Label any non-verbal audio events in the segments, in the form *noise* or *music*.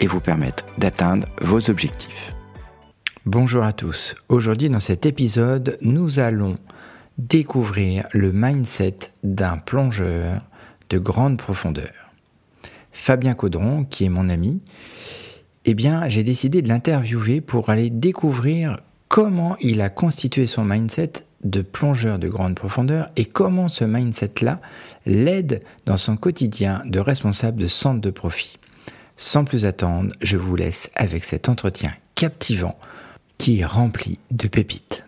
et vous permettre d'atteindre vos objectifs. Bonjour à tous. Aujourd'hui dans cet épisode, nous allons découvrir le mindset d'un plongeur de grande profondeur. Fabien Caudron, qui est mon ami, eh bien, j'ai décidé de l'interviewer pour aller découvrir comment il a constitué son mindset de plongeur de grande profondeur et comment ce mindset-là l'aide dans son quotidien de responsable de centre de profit. Sans plus attendre, je vous laisse avec cet entretien captivant qui est rempli de pépites.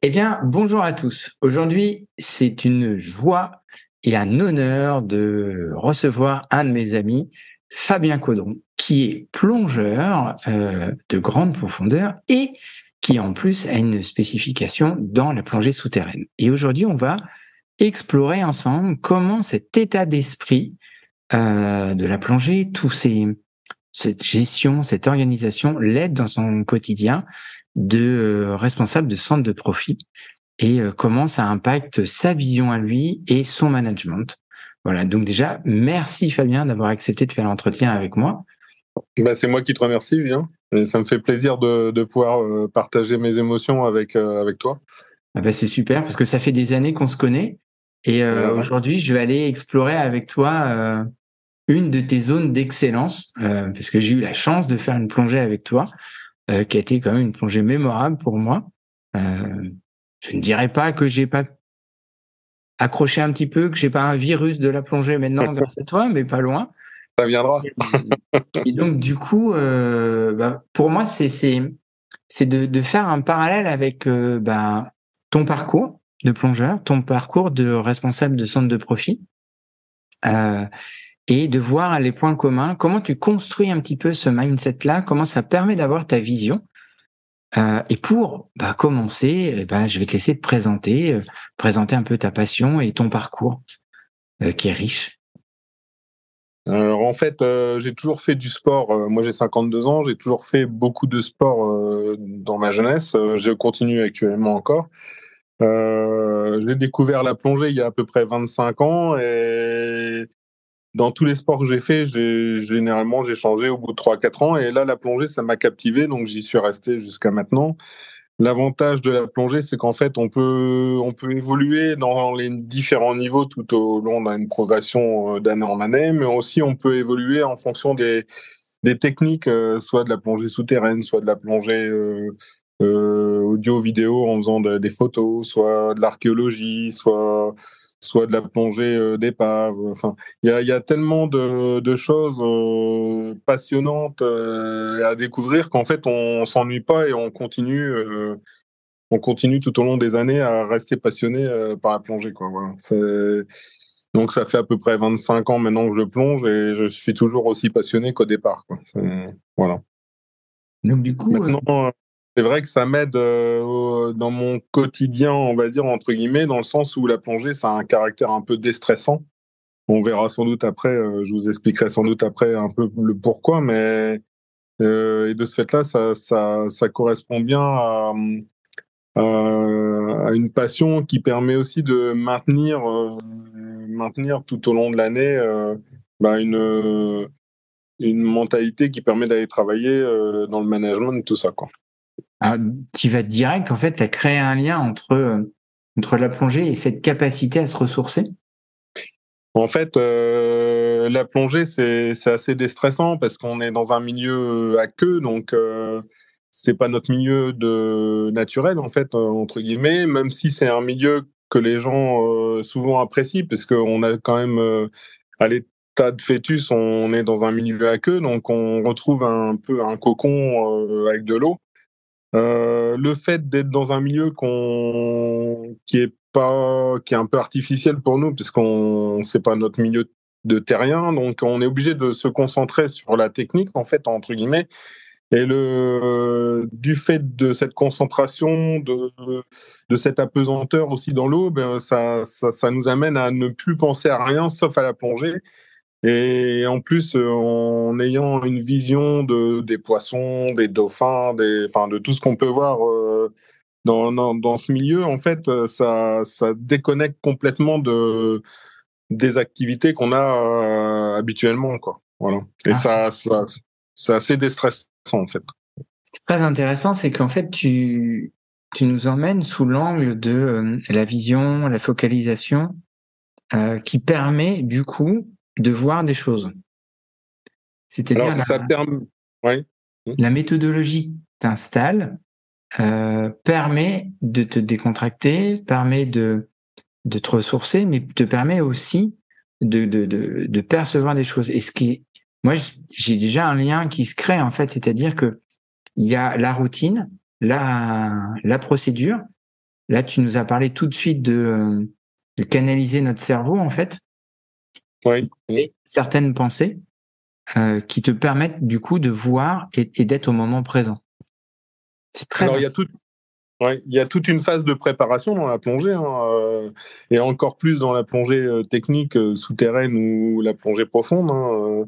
Eh bien, bonjour à tous. Aujourd'hui, c'est une joie et un honneur de recevoir un de mes amis, Fabien Caudron, qui est plongeur euh, de grande profondeur et qui en plus a une spécification dans la plongée souterraine. Et aujourd'hui, on va explorer ensemble comment cet état d'esprit euh, de la plongée, tous ces, cette gestion, cette organisation l'aide dans son quotidien de euh, responsable de centre de profit et euh, comment ça impacte sa vision à lui et son management. Voilà, donc déjà, merci Fabien d'avoir accepté de faire l'entretien avec moi. Bah, c'est moi qui te remercie, Julien. Et ça me fait plaisir de, de pouvoir euh, partager mes émotions avec, euh, avec toi. Ah bah, c'est super parce que ça fait des années qu'on se connaît. Et euh, aujourd'hui, je vais aller explorer avec toi une de tes zones d'excellence parce que j'ai eu la chance de faire une plongée avec toi qui a été quand même une plongée mémorable pour moi. je ne dirais pas que j'ai pas accroché un petit peu, que j'ai pas un virus de la plongée maintenant *laughs* grâce à toi, mais pas loin. Ça viendra. et donc, du coup, euh, bah, pour moi, c'est c'est de, de, faire un parallèle avec euh, bah, ton parcours de plongeur, ton parcours de responsable de centre de profit, euh, et de voir les points communs, comment tu construis un petit peu ce mindset-là, comment ça permet d'avoir ta vision? Euh, et pour bah, commencer, eh ben, je vais te laisser te présenter, euh, présenter un peu ta passion et ton parcours, euh, qui est riche. Euh, en fait, j'ai toujours fait du sport. Moi, j'ai 52 ans. J'ai toujours fait beaucoup de sport dans ma jeunesse. je continue actuellement encore. j'ai découvert la plongée il y a à peu près 25 ans et dans tous les sports que j'ai fait, généralement j'ai changé au bout de 3-4 ans. Et là la plongée ça m'a captivé. Donc j'y suis resté jusqu'à maintenant. L'avantage de la plongée, c'est qu'en fait, on peut, on peut évoluer dans les différents niveaux tout au long d'une progression euh, d'année en année, mais aussi on peut évoluer en fonction des, techniques, euh, soit de la plongée souterraine, soit de la plongée euh audio-vidéo en faisant des photos, soit de l'archéologie, soit soit de la plongée euh, d'épave. Enfin, il y a, tellement de, choses euh, passionnantes euh, à découvrir qu'en fait, on s'ennuie pas et on continue, on continue tout au long des années à rester passionné par la plongée. Quoi. Donc, ça fait à peu près 25 ans maintenant que je plonge et je suis toujours aussi passionné qu'au départ. Quoi. Voilà. Donc, du coup. Maintenant, c'est vrai que ça m'aide euh, dans mon quotidien, on va dire, entre guillemets, dans le sens où la plongée, ça a un caractère un peu déstressant. On verra sans doute après, euh, je vous expliquerai sans doute après un peu le pourquoi, mais euh, de ce fait-là, ça, correspond bien à, une passion qui permet aussi de maintenir, maintenir tout au long de l'année bah, une, une mentalité qui permet d'aller travailler dans le management, tout ça. Quoi qui va direct, en fait, à créer un lien entre, euh, entre la plongée et cette capacité à se ressourcer En fait, euh, la plongée, c'est assez déstressant parce qu'on est dans un milieu à queue, donc euh, c'est pas notre milieu de naturel, en fait, entre guillemets, même si c'est un milieu que les gens souvent apprécient, parce qu'on a quand même, à l'état de fœtus, on est dans un milieu à queue, donc on retrouve un peu un cocon avec de l'eau. Euh, le fait d'être dans un milieu qui est pas qui est un peu artificiel pour nous puisqu'on c'est pas notre milieu de terrien donc on est obligé de se concentrer sur la technique en fait entre guillemets Et le, du fait de cette concentration, de, de cette apesanteur aussi dans l'eau, ben ça, ça, nous amène à ne plus penser à rien sauf à la plongée. Et en plus, en ayant une vision de, des poissons, des dauphins, des, enfin, de tout ce qu'on peut voir dans, dans, dans, ce milieu, en fait, ça, ça déconnecte complètement de, des activités qu'on a euh, habituellement, quoi. Voilà. Et ah. ça, ça c'est assez déstressant, en fait. Ce qui est très intéressant, c'est qu'en fait, tu, tu nous emmènes sous l'angle de euh, la vision, la focalisation, euh, qui permet, du coup, de voir des choses. C'est-à-dire la, ouais. la méthodologie t'installes, euh, permet de te décontracter, permet de de te ressourcer, mais te permet aussi de, de, de, de percevoir des choses. Et ce qui, moi, j'ai déjà un lien qui se crée en fait, c'est-à-dire que il y a la routine, la, la procédure. Là, tu nous as parlé tout de suite de, de canaliser notre cerveau en fait. Oui. Et certaines pensées euh, qui te permettent du coup de voir et, et d'être au moment présent. C'est très. Alors, il y a tout, Ouais, il y a toute une phase de préparation dans la plongée, hein, euh, et encore plus dans la plongée euh, technique euh, souterraine ou la plongée profonde. Hein,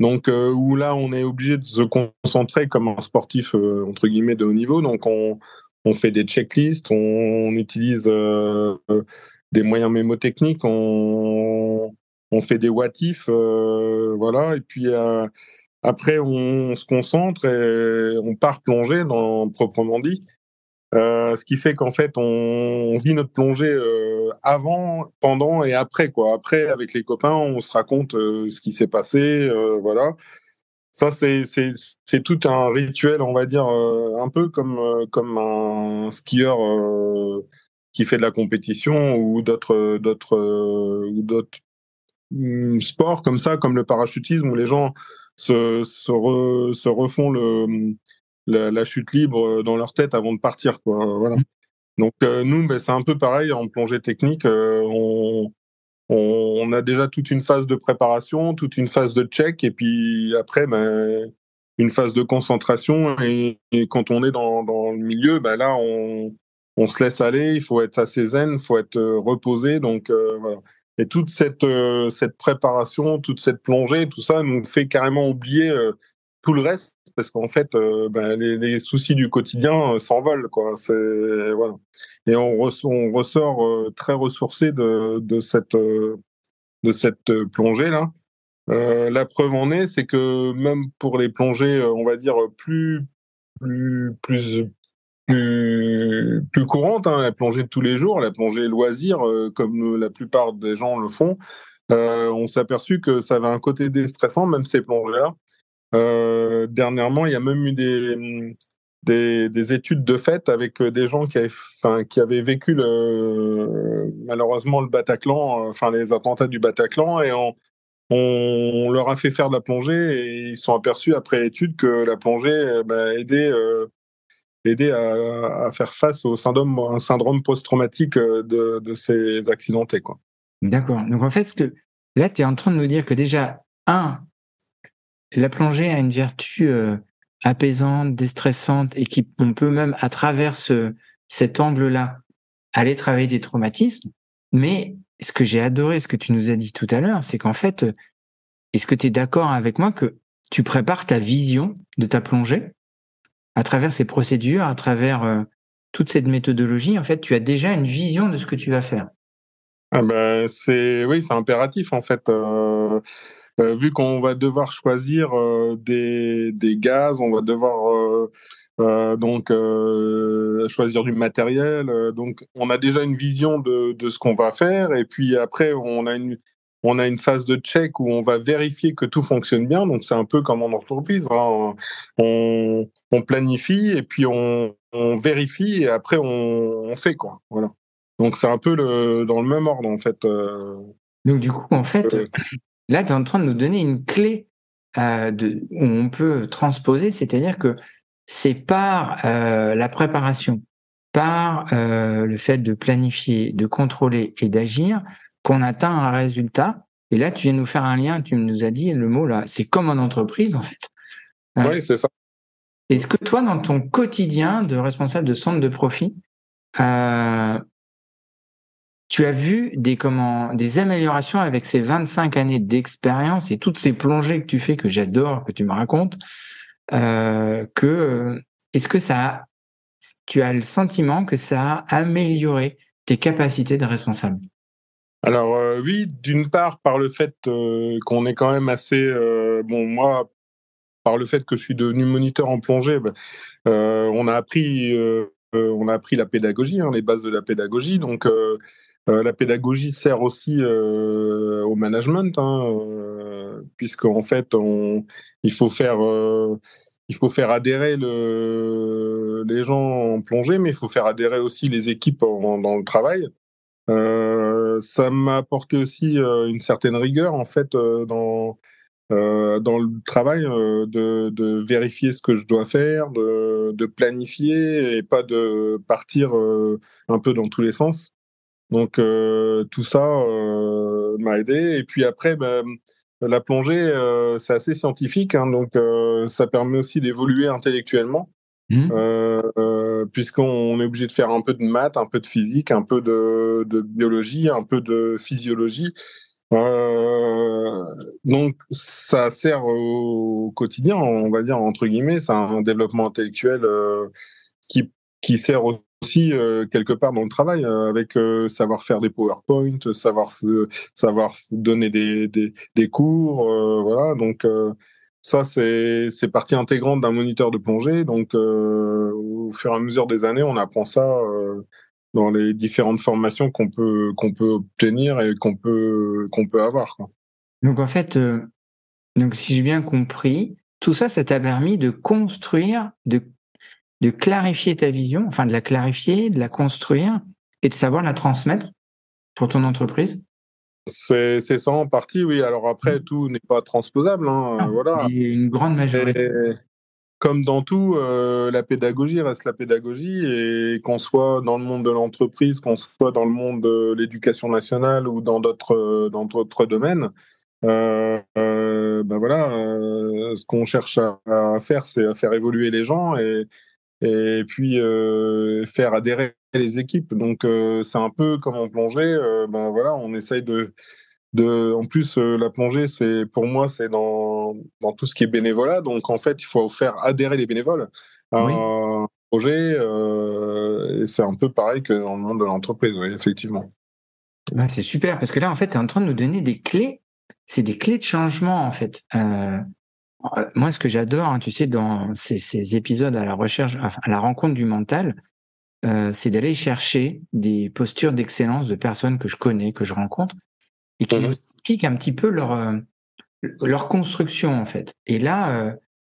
donc où là, on est obligé de se concentrer comme un sportif entre guillemets de haut niveau. Donc on, on fait des checklists, on, utilise des moyens mémotechniques, on, on fait des what if, voilà, et puis après on, se concentre et on part plonger proprement dit. Euh, ce qui fait qu'en fait, on, vit notre plongée euh, avant, pendant et après. Quoi. Après, avec les copains, on se raconte euh, ce qui s'est passé. voilà. Ça, c'est tout un rituel, on va dire, un peu comme, comme un skieur qui fait de la compétition ou d'autres, d'autres, ou d'autres mm, sports comme ça, comme le parachutisme, où les gens se, se, se refont le la, chute libre euh, dans leur tête avant de partir. Quoi. Voilà. Donc euh, nous, ben, c'est un peu pareil en plongée technique. Euh, on, on, a déjà toute une phase de préparation, toute une phase de check, et puis après, ben, une phase de concentration. Et, quand on est dans, dans le milieu, ben là, on, on, se laisse aller. Il faut être assez zen, il faut être reposé. Donc voilà. Et toute cette, cette préparation, toute cette plongée, tout ça nous fait carrément oublier tout le reste parce qu'en fait, euh, ben, les, soucis du quotidien euh, s'envolent, quoi. C'est voilà. Et on, on ressort euh, très ressourcé de, de cette de cette plongée là. la preuve en est, c'est que même pour les plongées, on va dire plus plus plus plus, courantes, hein, la plongée de tous les jours, la plongée loisir, comme la plupart des gens le font, on s'est aperçu que ça avait un côté déstressant, même ces. Euh, dernièrement, il y a même eu des, des, études de fait avec euh, des gens qui avaient, qui avaient vécu malheureusement le Bataclan, euh, enfin les attentats du Bataclan, et on, leur a fait faire de la plongée et ils sont aperçus après l'étude que la plongée bah, aidait, aidait à, faire face au syndrome, un syndrome post-traumatique de, de, ces accidentés. D'accord. Donc en fait, ce que là, tu es en train de nous dire que déjà, un, la plongée a une vertu euh, apaisante, déstressante, et qui on peut même à travers cet angle-là aller travailler des traumatismes. Mais ce que j'ai adoré, ce que tu nous as dit tout à l'heure, c'est qu'en fait, euh, est-ce que tu es d'accord avec moi que tu prépares ta vision de ta plongée? À travers ces procédures, à travers euh, toute cette méthodologie, en fait, tu as déjà une vision de ce que tu vas faire. Ben, c'est oui, c'est impératif en fait. Euh, vu qu'on va devoir choisir euh, des, gaz, on va devoir euh, donc choisir du matériel. donc on a déjà une vision de, de ce qu'on va faire et puis après on a une on a une phase de check où on va vérifier que tout fonctionne bien. Donc c'est un peu comme en entreprise. Hein. On, on, planifie et puis on, on, vérifie et après on, on fait quoi. Voilà. Donc c'est un peu le, dans le même ordre en fait. Donc du coup en fait Là, tu es en train de nous donner une clé euh, de, où on peut transposer, c'est-à-dire que c'est par euh, la préparation, par euh, le fait de planifier, de contrôler et d'agir qu'on atteint un résultat. Et là, tu viens nous faire un lien, tu nous as dit le mot là, c'est comme en entreprise en fait. oui, c'est ça. Est-ce que toi, dans ton quotidien de responsable de centre de profit, euh, tu as vu des, comment, des améliorations avec ces 25 années d'expérience et toutes ces plongées que tu fais, que j'adore, que tu me racontes, euh, que euh, est-ce que ça tu as le sentiment que ça a amélioré tes capacités de responsable? Alors oui, d'une part par le fait qu'on est quand même assez bon moi par le fait que je suis devenu moniteur en plongée, ben, on a appris on a appris la pédagogie, hein, les bases de la pédagogie. Donc la pédagogie sert aussi au management, hein, puisqu'en fait il faut faire il faut faire adhérer le, les gens en plongée, mais il faut faire adhérer aussi les équipes dans le travail. Euh, ça m'a apporté aussi euh, une certaine rigueur en fait euh, dans dans le travail de, de, vérifier ce que je dois faire, de, de planifier et pas de partir un peu dans tous les sens. Donc tout ça m'a aidé. Et puis après, ben, la plongée, c'est assez scientifique, hein, donc ça permet aussi d'évoluer intellectuellement. Mmh. Euh, euh, puisqu'on est obligé de faire un peu de maths, un peu de physique, un peu de, biologie, un peu de physiologie. Euh, donc ça sert au quotidien, on va dire entre guillemets, c'est un développement intellectuel qui, qui sert aussi quelque part dans le travail, avec savoir faire des PowerPoint, savoir savoir donner des, des, des cours, voilà. Donc ça, c'est partie intégrante d'un moniteur de plongée. Donc, euh, au fur et à mesure des années, on apprend ça euh, dans les différentes formations qu'on peut, qu'on peut obtenir et qu'on peut, qu'on peut avoir. Donc, en fait, euh, donc, si j'ai bien compris, tout ça, ça t'a permis de construire, de, de clarifier ta vision, enfin de la clarifier, de la construire et de savoir la transmettre pour ton entreprise? C'est ça en partie, oui. Alors après, mmh. tout n'est pas transposable. Hein, voilà. Il y a une grande majorité. comme dans tout, euh, la pédagogie reste la pédagogie et qu'on soit dans le monde de l'entreprise, qu'on soit dans le monde de l'éducation nationale ou dans d'autres dans d'autres domaines, euh, euh, ben voilà, ce qu'on cherche à, faire, c'est à faire évoluer les gens et, et puis faire adhérer les équipes. Donc c'est un peu comme en plongée. ben voilà, on essaye de, de en plus la plongée, c'est pour moi c'est dans, dans tout ce qui est bénévolat. Donc en fait, il faut faire adhérer les bénévoles à un projet. et c'est un peu pareil que dans le monde de l'entreprise, oui, effectivement. c'est super parce que là, en fait, tu es en train de nous donner des clés. C'est des clés de changement, en fait. moi, ce que j'adore, hein, tu sais, dans ces, ces, épisodes à la recherche, à la rencontre du mental, euh, c'est d'aller chercher des postures d'excellence de personnes que je connais, que je rencontre, et qui nous expliquent un petit peu leur, euh, leur construction, en fait. Et là, euh,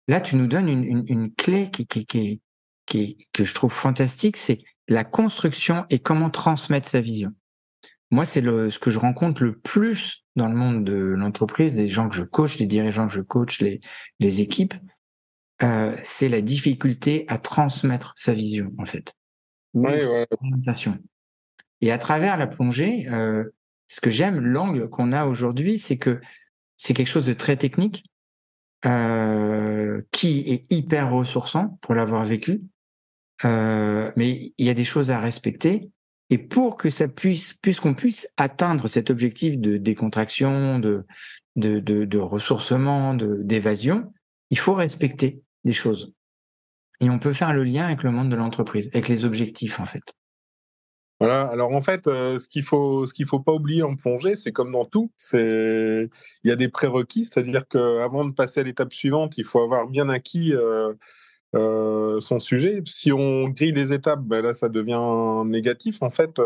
là tu nous donnes une, une, clé qui, qui, qui, qui, que je trouve fantastique, c'est la construction et comment transmettre sa vision. Moi, c'est le, ce que je rencontre le plus dans le monde de l'entreprise, des gens que je coach, des dirigeants que je coach, les, les équipes, euh, c'est la difficulté à transmettre sa vision, en fait. Et à travers la plongée, euh, ce que j'aime, l'angle qu'on a aujourd'hui, c'est que c'est quelque chose de très technique, euh, qui est hyper ressourçant pour l'avoir vécu. Euh, mais il y a des choses à respecter. Et pour que ça puisse, puisqu'on puisse atteindre cet objectif de décontraction, de, de, de, de ressourcement, d'évasion, il faut respecter des choses. Et on peut faire le lien avec le monde de l'entreprise, avec les objectifs en fait. Voilà. Alors en fait, euh, ce qu'il faut, ce qu'il faut pas oublier en plongée, c'est comme dans tout, c'est il y a des prérequis, c'est-à-dire qu'avant de passer à l'étape suivante, il faut avoir bien acquis euh, euh, son sujet. Si on grille les étapes, ben là, ça devient négatif en fait.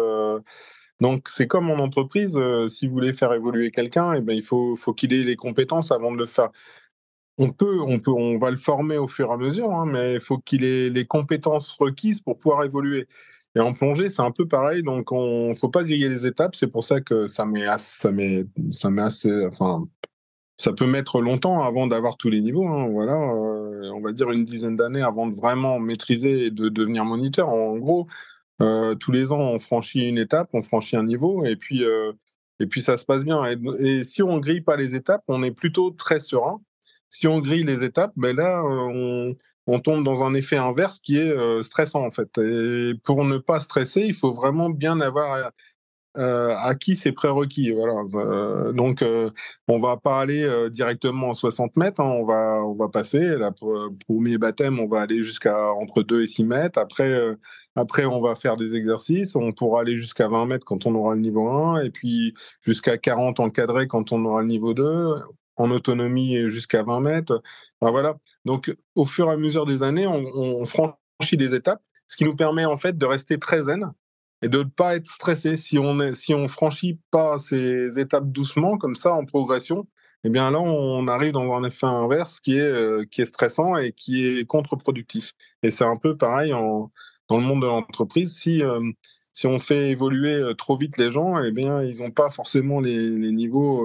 donc c'est comme en entreprise, si vous voulez faire évoluer quelqu'un, eh ben il faut, faut qu'il ait les compétences avant de le faire on peut, on peut, on va le former au fur et à mesure, hein, mais il faut qu'il ait les compétences requises pour pouvoir évoluer. Et en plongée, c'est un peu pareil, donc on faut pas griller les étapes. C'est pour ça que ça met, ça met, ça met assez, enfin, ça peut mettre longtemps avant d'avoir tous les niveaux. Hein, voilà, euh, on va dire une dizaine d'années avant de vraiment maîtriser et de devenir moniteur. En gros, euh, tous les ans, on franchit une étape, on franchit un niveau, et puis, euh, et puis ça se passe bien. Et, et si on grille pas les étapes, on est plutôt très serein si on grille les étapes, ben là, on, on tombe dans un effet inverse qui est stressant en fait. Et pour ne pas stresser, il faut vraiment bien avoir euh, acquis ses prérequis. Voilà. Euh, donc, euh, on va pas aller euh, directement à 60 mètres. Hein. on va, on va passer. Là, premier baptême, on va aller jusqu'à entre 2 et 6 mètres. Après, après, on va faire des exercices. On pourra aller jusqu'à 20 mètres quand on aura le niveau 1, et puis jusqu'à 40 encadré quand on aura le niveau 2 en autonomie jusqu'à 20 mètres. voilà. Donc, au fur et à mesure des années, on, franchit les étapes, ce qui nous permet en fait de rester très zen et de ne pas être stressé. Si on est, si on franchit pas ces étapes doucement, comme ça, en progression, eh bien là, on arrive dans un effet inverse qui est, euh, qui est stressant et qui est contre-productif. Et c'est un peu pareil en, dans le monde de l'entreprise. Si, euh, si on fait évoluer euh, trop vite les gens, eh bien, ils n'ont pas forcément les, niveaux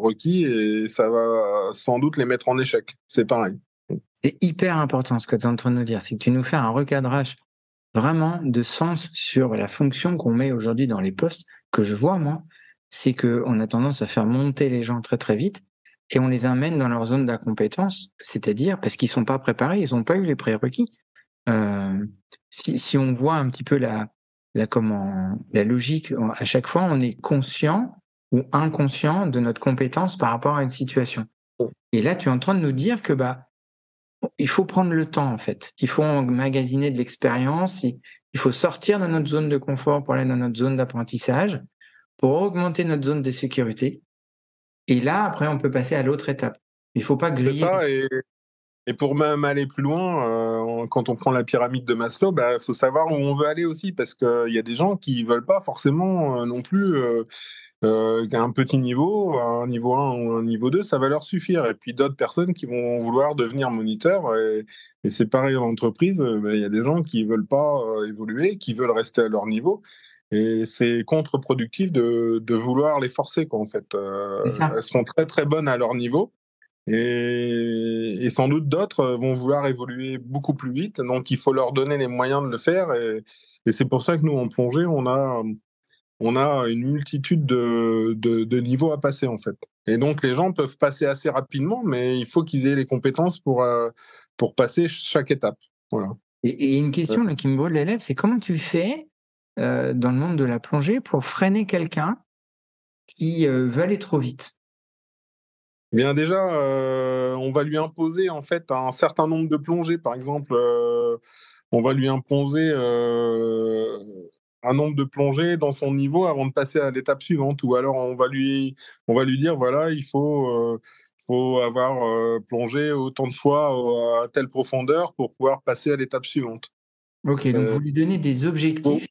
requis et ça va sans doute les mettre en échec. C'est pareil. C'est hyper important ce que tu es en train de nous dire. C'est que tu nous fais un recadrage vraiment de sens sur la fonction qu'on met aujourd'hui dans les postes que je vois moi, c'est que on a tendance à faire monter les gens très très vite et on les amène dans leur zone d'incompétence, c'est-à-dire parce qu'ils sont pas préparés, ils ont pas eu les prérequis. Euh, si on voit un petit peu la, la comment la logique, à chaque fois on est conscient ou inconscient de notre compétence par rapport à une situation. Et là, tu es en train de nous dire que bah il faut prendre le temps en fait. Il faut emmagasiner de l'expérience. Il faut sortir de notre zone de confort pour aller dans notre zone d'apprentissage, pour augmenter notre zone de sécurité. Et là, après, on peut passer à l'autre étape. Il faut pas griller. Ça, et, et, pour même aller plus loin, euh, quand on prend la pyramide de Maslow, il bah, faut savoir où on veut aller aussi, parce qu'il y a des gens qui veulent pas forcément euh, non plus. Euh, euh, un petit niveau, un niveau 1 ou un niveau 2, ça va leur suffire. Et puis d'autres personnes qui vont vouloir devenir moniteurs. Et, c'est pareil en entreprise, euh, ben, il y a des gens qui veulent pas euh, évoluer, qui veulent rester à leur niveau. Et c'est contre-productif de, de, vouloir les forcer, quoi, en fait. Euh, elles seront très très bonnes à leur niveau. Et, sans doute d'autres vont vouloir évoluer beaucoup plus vite. Donc il faut leur donner les moyens de le faire. Et, c'est pour ça que nous, en plongée, on a on a une multitude de, de, niveaux à passer en fait. Et donc les gens peuvent passer assez rapidement, mais il faut qu'ils aient les compétences pour, euh, pour passer chaque étape. Voilà. Et, une question qui me brûle l'élève, c'est comment tu fais euh, dans le monde de la plongée pour freiner quelqu'un qui euh, veut aller trop vite? Bien déjà, on va lui imposer en fait un certain nombre de plongées. Par exemple, on va lui imposer un nombre de plongées dans son niveau avant de passer à l'étape suivante. Ou alors on va lui, on va lui dire voilà, il faut, euh, faut avoir euh, plongé autant de fois à telle profondeur pour pouvoir passer à l'étape suivante. Ok, donc euh, vous lui donnez des objectifs.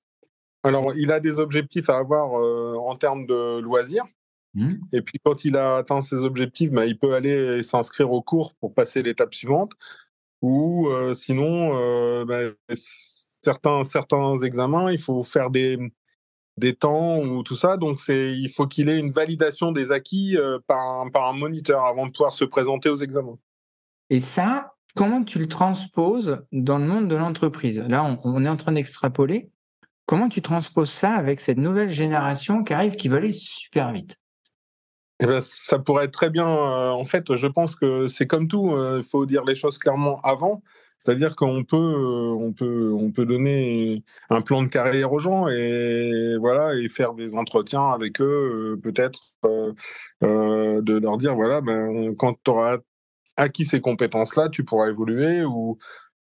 Alors il a des objectifs à avoir en termes de loisirs. Mmh. Et puis quand il a atteint ses objectifs, bah, il peut aller s'inscrire au cours pour passer l'étape suivante. Ou sinon, bah, certains, certains examens, il faut faire des, des temps ou tout ça. Donc, il faut qu'il ait une validation des acquis euh, par, un, par un moniteur avant de pouvoir se présenter aux examens. Et ça, comment tu le transposes dans le monde de l'entreprise? Là, on, est en train d'extrapoler. Comment tu transposes ça avec cette nouvelle génération qui arrive, qui va aller super vite? Eh ben, ça pourrait être très bien. Euh, en fait, je pense que c'est comme tout. Euh, il faut dire les choses clairement avant. C'est-à-dire qu'on peut, euh, on peut, on peut donner un plan de carrière aux gens et voilà et faire des entretiens avec eux, peut-être de leur dire voilà, ben quand tu auras acquis ces compétences-là, tu pourras évoluer ou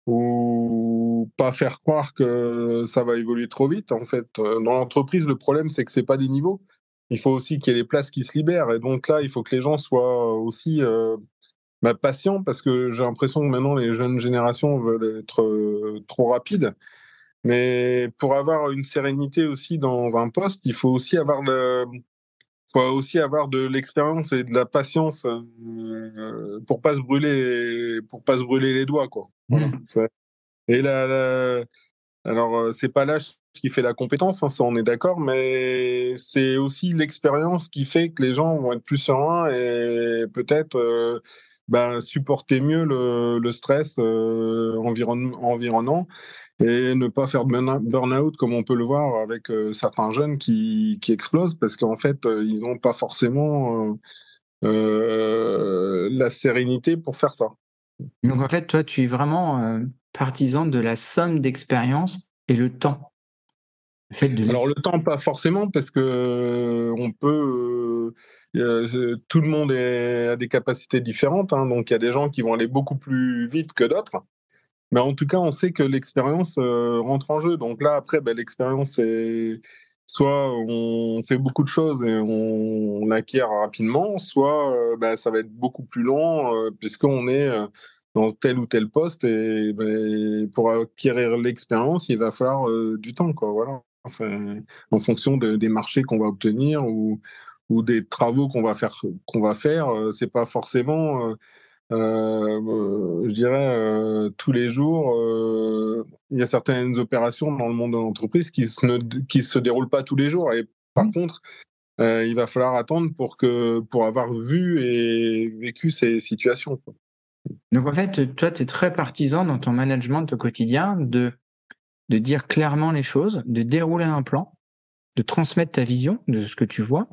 ou pas faire croire que ça va évoluer trop vite. En fait, dans l'entreprise, le problème c'est que c'est pas des niveaux. Il faut aussi qu'il y ait des places qui se libèrent et donc là, il faut que les gens soient aussi bah, patient parce que j'ai l'impression que maintenant les jeunes générations veulent être euh, trop rapides. Mais pour avoir une sérénité aussi dans un poste, il faut aussi avoir le, faut aussi avoir de l'expérience et de la patience euh, pour pas se brûler, pour pas se brûler les doigts, quoi. Mmh. Et là, alors euh, c'est pas l'âge qui fait la compétence, hein, ça on est d'accord, mais c'est aussi l'expérience qui fait que les gens vont être plus sereins et peut-être ben, supporter mieux le, stress euh, environnant et ne pas faire burn-out comme on peut le voir avec euh, certains jeunes qui, explosent parce qu'en fait, euh, ils n'ont pas forcément euh, la sérénité pour faire ça. Donc en fait, toi, tu es vraiment partisan de la somme d'expérience et le temps. Alors le temps, pas forcément, parce que on peut. tout le monde a des capacités différentes, hein, donc il y a des gens qui vont aller beaucoup plus vite que d'autres. Mais en tout cas, on sait que l'expérience rentre en jeu. Donc là, après, ben, l'expérience, c'est soit on fait beaucoup de choses et on, acquiert rapidement, soit ben, ça va être beaucoup plus long puisqu'on est dans tel ou tel poste et ben, pour acquérir l'expérience, il va falloir du temps, quoi. Voilà, en fonction des marchés qu'on va obtenir ou, ou des travaux qu'on va faire. Qu'on va faire, c'est pas forcément euh, je dirais, euh, tous les jours, euh, il y a certaines opérations dans le monde de l'entreprise qui ne qui se déroulent pas tous les jours. Et par mmh. contre, il va falloir attendre pour, que, pour avoir vu et vécu ces situations. Donc en fait, toi, tu es très partisan dans ton management au quotidien de, de dire clairement les choses, de dérouler un plan, de transmettre ta vision de ce que tu vois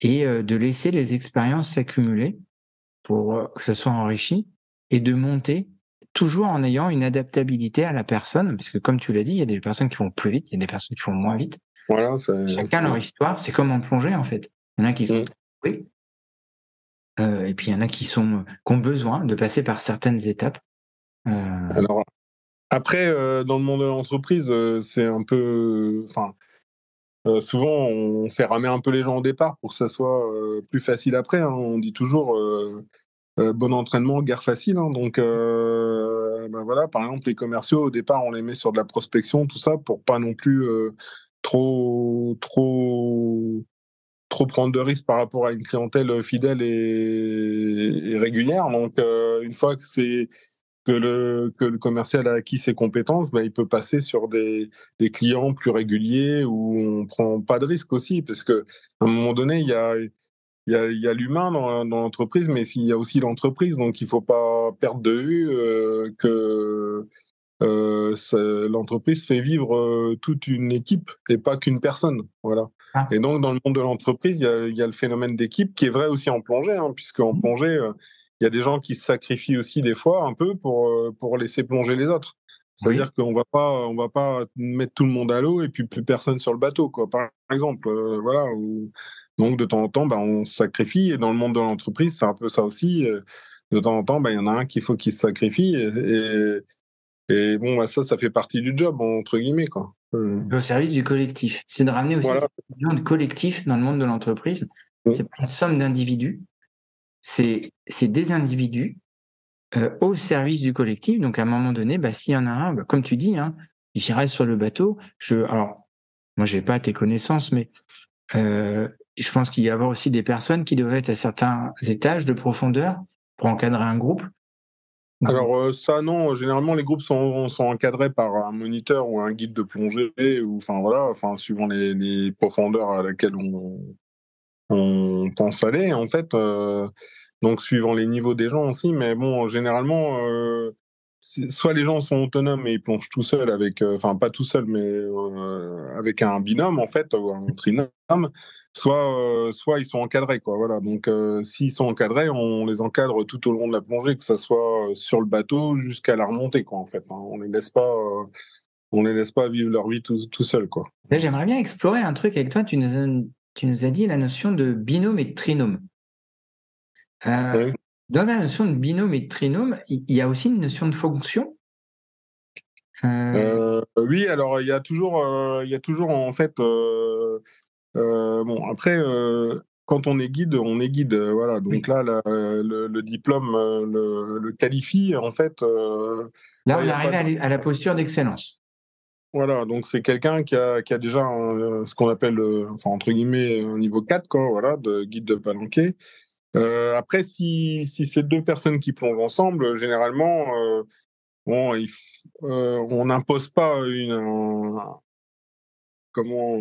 et de laisser les expériences s'accumuler pour euh, que ça soit enrichi et de monter toujours en ayant une adaptabilité à la personne, parce que comme tu l'as dit, il y a des personnes qui vont plus vite, il y a des personnes qui vont moins vite. Voilà, Chacun leur histoire, c'est comme en plongée en fait. Il y en a qui sont mm. euh, et puis il y en a qui sont qui ont besoin de passer par certaines étapes. Euh... Alors après, euh, dans le monde de l'entreprise, c'est un peu, enfin, euh, souvent, on fait ramer un peu les gens au départ pour que ça soit euh, plus facile après. Hein. On dit toujours euh, bon entraînement, guerre facile. Hein. Donc, ben voilà, par exemple, les commerciaux, au départ, on les met sur de la prospection, tout ça, pour pas non plus trop, trop, trop prendre de risques par rapport à une clientèle fidèle et, et régulière. Donc, une fois que c'est que le, que le commercial a acquis ses compétences, ben, il peut passer sur des, des clients plus réguliers où on prend pas de risque aussi, parce que à un moment donné, il y a, il y a, y a l'humain dans, dans l'entreprise, mais il y a aussi l'entreprise, donc il faut pas perdre de vue euh, que euh, l'entreprise fait vivre euh, toute une équipe et pas qu'une personne, voilà. Ah. Et donc dans le monde de l'entreprise, il y a, y a, le phénomène d'équipe qui est vrai aussi en plongée, hein, puisque en mmh. plongée il y a des gens qui se sacrifient aussi des fois un peu pour, euh, pour laisser plonger les autres. C'est-à-dire qu'on va pas, on va pas mettre tout le monde à l'eau et puis plus personne sur le bateau, quoi. Par exemple, euh, voilà. Donc de temps en temps, ben, on se sacrifie. Et dans le monde de l'entreprise, c'est un peu ça aussi. Euh, de temps en temps, ben, il y en a un qu'il faut qu'il se sacrifie. Et, et, bon, ben, ça, ça fait partie du job entre guillemets, quoi. Au service du collectif. C'est de ramener aussi voilà. de collectif dans le monde de l'entreprise. Mmh. C'est pas une somme d'individus, c'est des individus euh, au service du collectif. Donc à un moment donné, bah, s'il y en a un, bah, comme tu dis, hein, il reste sur le bateau. Je, alors, moi, j'ai pas tes connaissances, mais euh, je pense qu'il y a aussi des personnes qui devraient être à certains étages de profondeur pour encadrer un groupe. Alors euh, ça non, généralement les groupes sont, sont, encadrés par un moniteur ou un guide de plongée ou enfin voilà, enfin suivant les, les profondeurs à laquelle on, on pense aller en fait. Euh, donc suivant les niveaux des gens aussi, mais bon, généralement, euh, soit les gens sont autonomes et ils plongent tout seuls avec, euh, enfin pas tout seul, mais avec un binôme en fait ou un trinôme, soit soit ils sont encadrés quoi. Voilà. Donc s'ils sont encadrés, on les encadre tout au long de la plongée, que ça soit sur le bateau jusqu'à la remontée quoi. En fait, hein. on les laisse pas on les laisse pas vivre leur vie tout, tout seul quoi. J'aimerais bien explorer un truc avec toi. Tu nous tu nous as dit la notion de binôme et de trinôme. Euh, dans la notion de binôme et de trinôme, il y a aussi une notion de fonction? Euh, Oui, alors il y a toujours, il y a toujours en fait, bon après, quand on est guide, on est guide, voilà. Donc là, le, diplôme le, qualifie en fait. là, on arrive à la posture d'excellence. Voilà, donc c'est quelqu'un qui a, déjà ce qu'on appelle, euh, enfin, entre guillemets, un niveau 4, quoi, voilà, de guide de palanquet. Euh, après, si, c'est deux personnes qui plongent ensemble, généralement, euh, bon, on n'impose pas une. comment.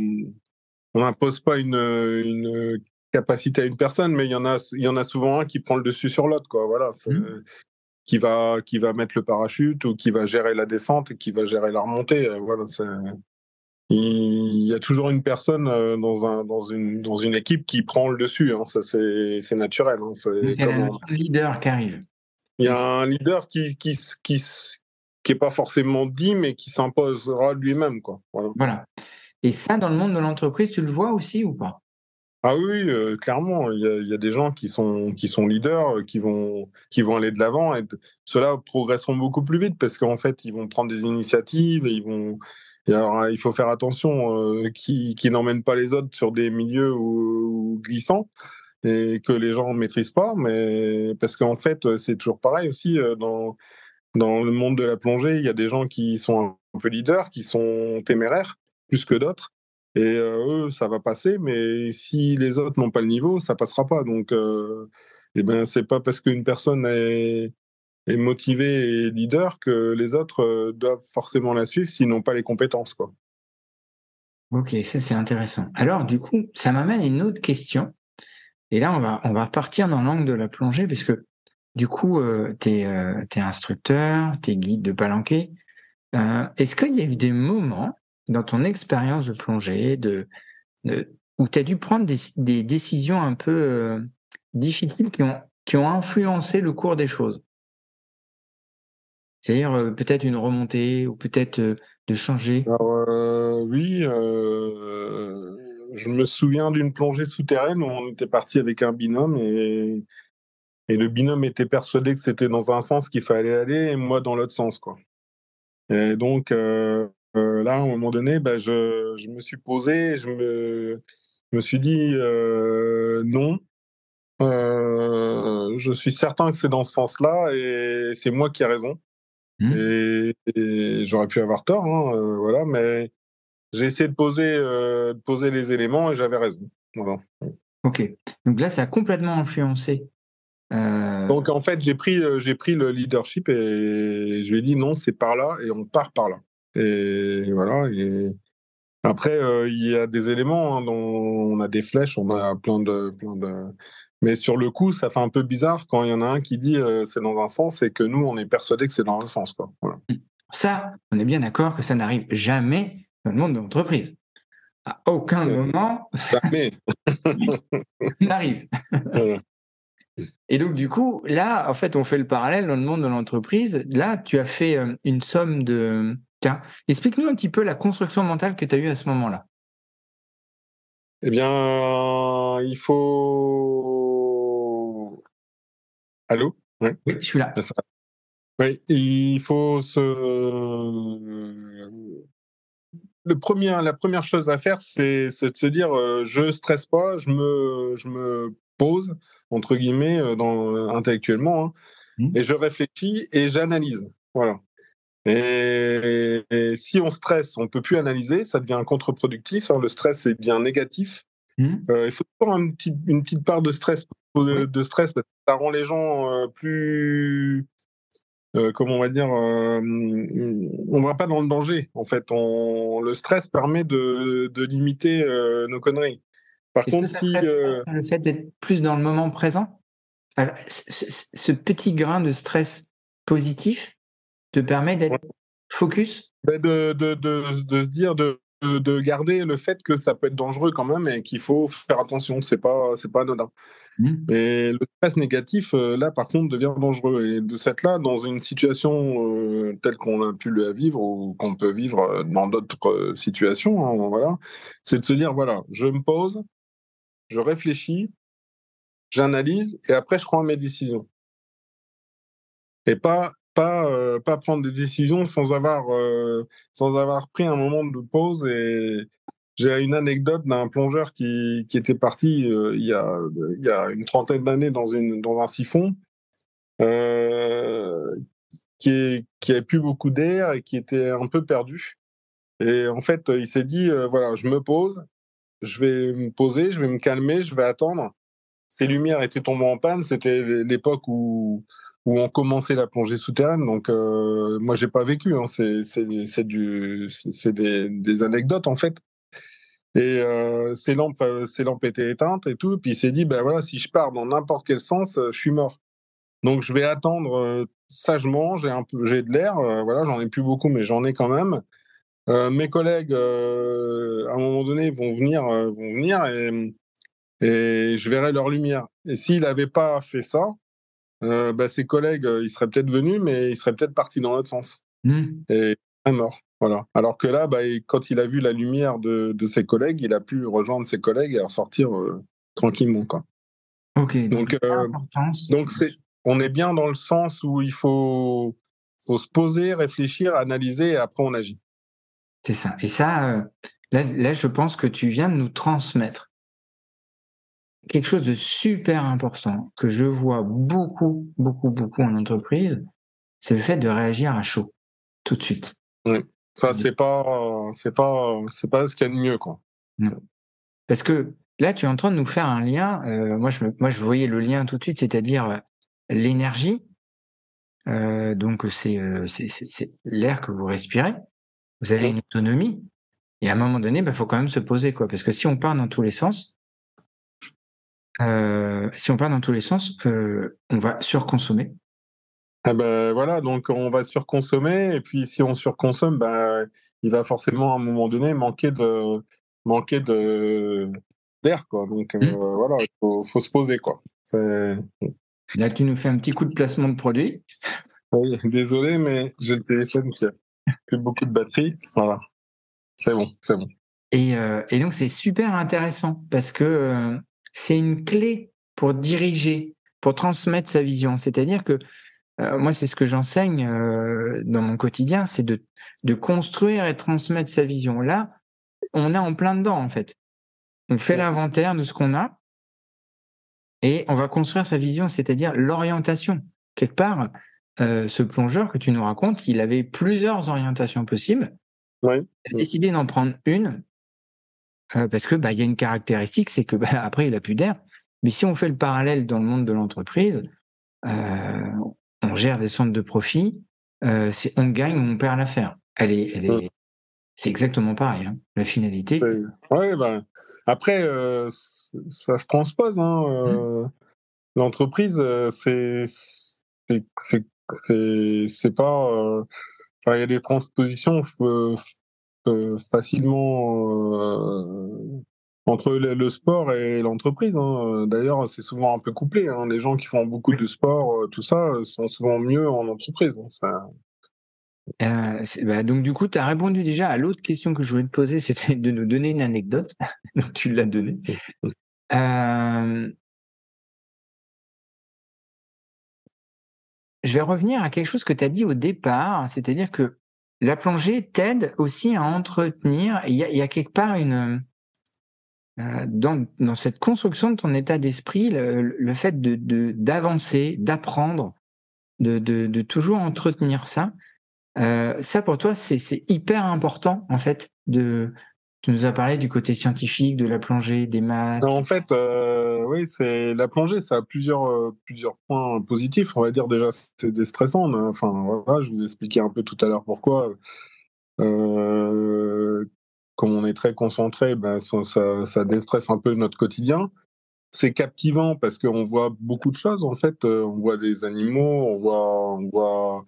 On n'impose pas une, capacité à une personne, mais il y en a, y en a souvent un qui prend le dessus sur l'autre, quoi. Voilà. Qui va qui va mettre le parachute ou qui va gérer la descente et qui va gérer la remontée. Euh, voilà, il y a toujours une personne euh, dans, un, dans, une, dans une équipe qui prend le dessus. Hein. Ça, c'est naturel. Hein. Il y a un leader qui arrive. Il y a un leader qui qui qui qui est pas forcément dit, mais qui s'imposera lui-même, quoi. Voilà. voilà. Et ça, dans le monde de l'entreprise, tu le vois aussi ou pas? Ah oui, euh, clairement, il y, a, des gens qui sont qui sont leaders, euh, qui vont qui vont aller de l'avant et ceux-là progresseront beaucoup plus vite parce qu'en fait, ils vont prendre des initiatives et ils vont alors il faut faire attention euh, qui qui n'emmènent pas les autres sur des milieux glissants et que les gens ne maîtrisent pas, mais parce qu'en fait, c'est toujours pareil aussi dans dans le monde de la plongée, il y a des gens qui sont un peu leaders, qui sont téméraires plus que d'autres et euh, eux, ça va passer, mais si les autres n'ont pas le niveau, ça passera pas. Donc, euh, eh ben, c'est pas parce qu'une personne est, motivée et leader que les autres euh, doivent forcément la suivre s'ils n'ont pas les compétences, quoi. Ok, ça c'est intéressant. Alors, du coup, ça m'amène à une autre question. Et là, on va, on va partir dans l'angle de la plongée, parce que du coup, euh, tu es, euh, instructeur, tu es guide de palanquet. Est-ce qu'il y a eu des moments dans ton expérience de plongée, où tu as dû prendre des, décisions un peu euh, difficiles qui ont, influencé le cours des choses C'est-à-dire euh, peut-être une remontée ou peut-être euh, de changer Oui, je me souviens d'une plongée souterraine où on était parti avec un binôme et, le binôme était persuadé que c'était dans un sens qu'il fallait aller et moi dans l'autre sens. Quoi. Et donc, là, à un moment donné, bah, je, je, me suis posé, je me, je me suis dit euh, non. Euh, je suis certain que c'est dans ce sens-là et c'est moi qui ai raison. Mmh. Et, j'aurais pu avoir tort, hein, voilà, mais j'ai essayé de poser, de poser les éléments et j'avais raison. Voilà. Ok. Donc là, ça a complètement influencé. Donc en fait, j'ai pris, j'ai pris le leadership et je lui ai dit non, c'est par là et on part par là. Et voilà. Et après, euh, il y a des éléments hein, dont on a des flèches, on a plein de, plein de. Mais sur le coup, ça fait un peu bizarre quand il y en a un qui dit euh, c'est dans un sens et que nous, on est persuadé que c'est dans un sens. Quoi. Voilà. Ça, on est bien d'accord que ça n'arrive jamais dans le monde de l'entreprise. À aucun moment. Jamais. *laughs* n'arrive. Et donc, du coup, là, en fait, on fait le parallèle dans le monde de l'entreprise. Là, tu as fait euh, une somme de, explique-nous un petit peu la construction mentale que tu as eue à ce moment-là. Eh bien, il faut. Allô? Oui, je suis là. Oui, il faut se. Le premier, la première chose à faire, c'est de se dire euh, je stresse pas, je me, je me pose, entre guillemets, euh, dans, intellectuellement, hein, mmh. et je réfléchis et j'analyse. Voilà. Et, si on stresse, on ne peut plus analyser, ça devient contre-productif. Hein. le stress est bien négatif. Mmh. Euh, il faut toujours une petite, une petite part de stress, de, stress parce que ça rend les gens euh, plus, euh, comment on va dire, on ne va pas dans le danger. En fait, on, le stress permet de, de limiter nos conneries. Par contre, si le fait d'être plus dans le moment présent, ce petit grain de stress positif, te permet d'être focus? De, de, de, de, se dire de, de garder le fait que ça peut être dangereux quand même et qu'il faut faire attention, c'est pas c'est pas anodin. Mmh. Et le stress négatif, euh, là, par contre, devient dangereux. Et de cette là, dans une situation euh, telle qu'on a pu le vivre ou qu'on peut vivre euh, dans d'autres situations, hein, voilà, c'est de se dire voilà, je me pose, je réfléchis, j'analyse et après je prends mes décisions. Et pas pas, euh, pas prendre des décisions sans avoir, euh, sans avoir pris un moment de pause. Et j'ai une anecdote d'un plongeur qui, qui était parti euh, il, y a, il y a une trentaine d'années dans, une, dans un siphon, qui, est, qui avait plus beaucoup d'air et qui était un peu perdu. Et en fait, il s'est dit, voilà, je me pose, je vais me poser, je vais me calmer, je vais attendre. Ces lumières étaient tombées en panne, c'était l'époque où où on commençait la plongée souterraine. Donc, euh, moi, j'ai pas vécu. Hein. C'est du, c'est des, anecdotes en fait. Et euh, ces lampes, euh, ces lampes étaient éteintes et tout. Puis il s'est dit, ben voilà, si je pars dans n'importe quel sens, euh, je suis mort. Donc je vais attendre euh, sagement. J'ai un j'ai de l'air. voilà, j'en ai plus beaucoup, mais j'en ai quand même. mes collègues, à un moment donné, vont venir, vont venir et, et je verrai leur lumière. Et s'il n'avait pas fait ça, bah, ses collègues, ils seraient peut-être venus, mais ils seraient peut-être partis dans l'autre sens. Mmh. Et mort. Voilà. Alors que là, bah, quand il a vu la lumière de, ses collègues, il a pu rejoindre ses collègues et ressortir tranquillement. Quoi. Ok. Donc, donc c'est, on est bien dans le sens où il faut, faut se poser, réfléchir, analyser et après on agit. C'est ça. Et ça, là, je pense que tu viens de nous transmettre quelque chose de super important que je vois beaucoup, beaucoup, beaucoup en entreprise, c'est le fait de réagir à chaud tout de suite. Oui. Ça, c'est pas, c'est pas, c'est pas ce qu'il y a de mieux, quoi. Parce que là, tu es en train de nous faire un lien. Euh, moi, je, moi, je voyais le lien tout de suite, c'est-à-dire euh, l'énergie. Euh, donc, c'est, c'est, l'air que vous respirez. Vous avez une autonomie. Et à un moment donné, il bah, faut quand même se poser, quoi. Parce que si on part dans tous les sens, si on part dans tous les sens, on va surconsommer. Ah ben voilà, donc on va surconsommer et puis si on surconsomme, ben il va forcément à un moment donné manquer de manquer de d'air quoi. Donc mmh. voilà, il faut, se poser quoi. Là, tu nous fais un petit coup de placement de produit. Oui, désolé, mais j'ai le téléphone qui a plus beaucoup de batterie. Voilà, c'est bon, c'est bon. Et, et donc c'est super intéressant parce que c'est une clé pour diriger, pour transmettre sa vision. C'est-à-dire que euh, moi, c'est ce que j'enseigne euh, dans mon quotidien, c'est de, de construire et transmettre sa vision. Là, on est en plein dedans, en fait. On fait l'inventaire de ce qu'on a et on va construire sa vision, c'est-à-dire l'orientation. Quelque part, euh, ce plongeur que tu nous racontes, il avait plusieurs orientations possibles. Ouais. Il a décidé d'en prendre une parce que bah, il y a une caractéristique, c'est que *laughs* bah, après il a plus d'air. Mais si on fait le parallèle dans le monde de l'entreprise, euh, on gère des centres de profit, euh, c'est on gagne ou on perd l'affaire. Elle est, elle est, c'est exactement pareil. Hein, la finalité. Ouais, ben après euh, ça se transpose. Hein, euh, mmh. L'entreprise, c'est c'est pas. il y a des transpositions facilement entre le, sport et l'entreprise. Hein. D'ailleurs, c'est souvent un peu couplé. Hein. Les gens qui font beaucoup de sport, euh, tout ça, euh, sont souvent mieux en entreprise. Hein. Euh, bah, donc du coup, tu as répondu déjà à l'autre question que je voulais te poser, *laughs* c'était de nous donner une anecdote. *laughs* donc tu l'as donnée. Je vais revenir à quelque chose que tu as dit au départ, c'est-à-dire que la plongée t'aide aussi à entretenir. Il y, a, quelque part une, euh, dans, cette construction de ton état d'esprit, le, fait d'avancer, d'apprendre, de, toujours entretenir ça, euh, ça pour toi c'est hyper important en fait. De, tu nous as parlé du côté scientifique, de la plongée, des maths. En fait, euh, oui, c'est la plongée, ça a plusieurs euh, plusieurs points positifs. On va dire déjà c'est déstressant. Enfin je vous ai expliqué un peu tout à l'heure pourquoi. Euh, comme on est très concentré, ben, ça, ça, déstresse un peu notre quotidien. C'est captivant parce qu'on voit beaucoup de choses en fait. On voit des animaux, on voit, on voit,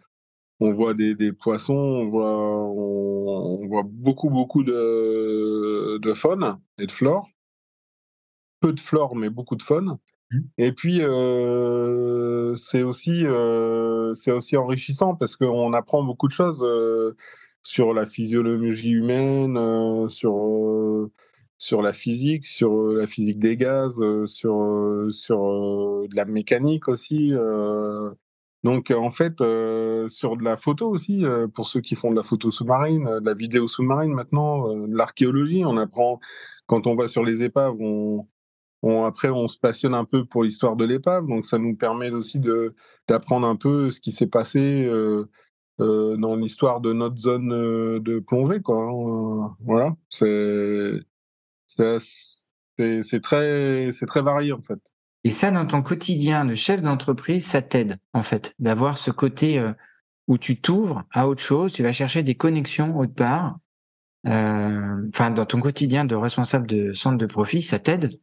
on voit des, des poissons, on voit, on, voit beaucoup beaucoup de, de faune et de flore. Peu de flore, mais beaucoup de faune. Mmh. Et puis euh, c'est aussi, euh, c'est aussi enrichissant parce qu'on apprend beaucoup de choses. Euh, sur la physiologie humaine, sur sur la physique, sur la physique des gaz, sur sur de la mécanique aussi. Donc en fait, sur de la photo aussi, pour ceux qui font de la photo sous-marine, de la vidéo sous-marine maintenant, de l'archéologie, on apprend quand on va sur les épaves, on, après on se passionne un peu pour l'histoire de l'épave, donc ça nous permet aussi d'apprendre un peu ce qui s'est passé euh, dans l'histoire de notre zone euh, de plongée, quoi. Hein, voilà, c'est c'est très c'est très varié en fait. Et ça, dans ton quotidien de chef d'entreprise, ça t'aide en fait d'avoir ce côté euh, où tu t'ouvres à autre chose, tu vas chercher des connexions autre part. Enfin, dans ton quotidien de responsable de centre de profit, ça t'aide?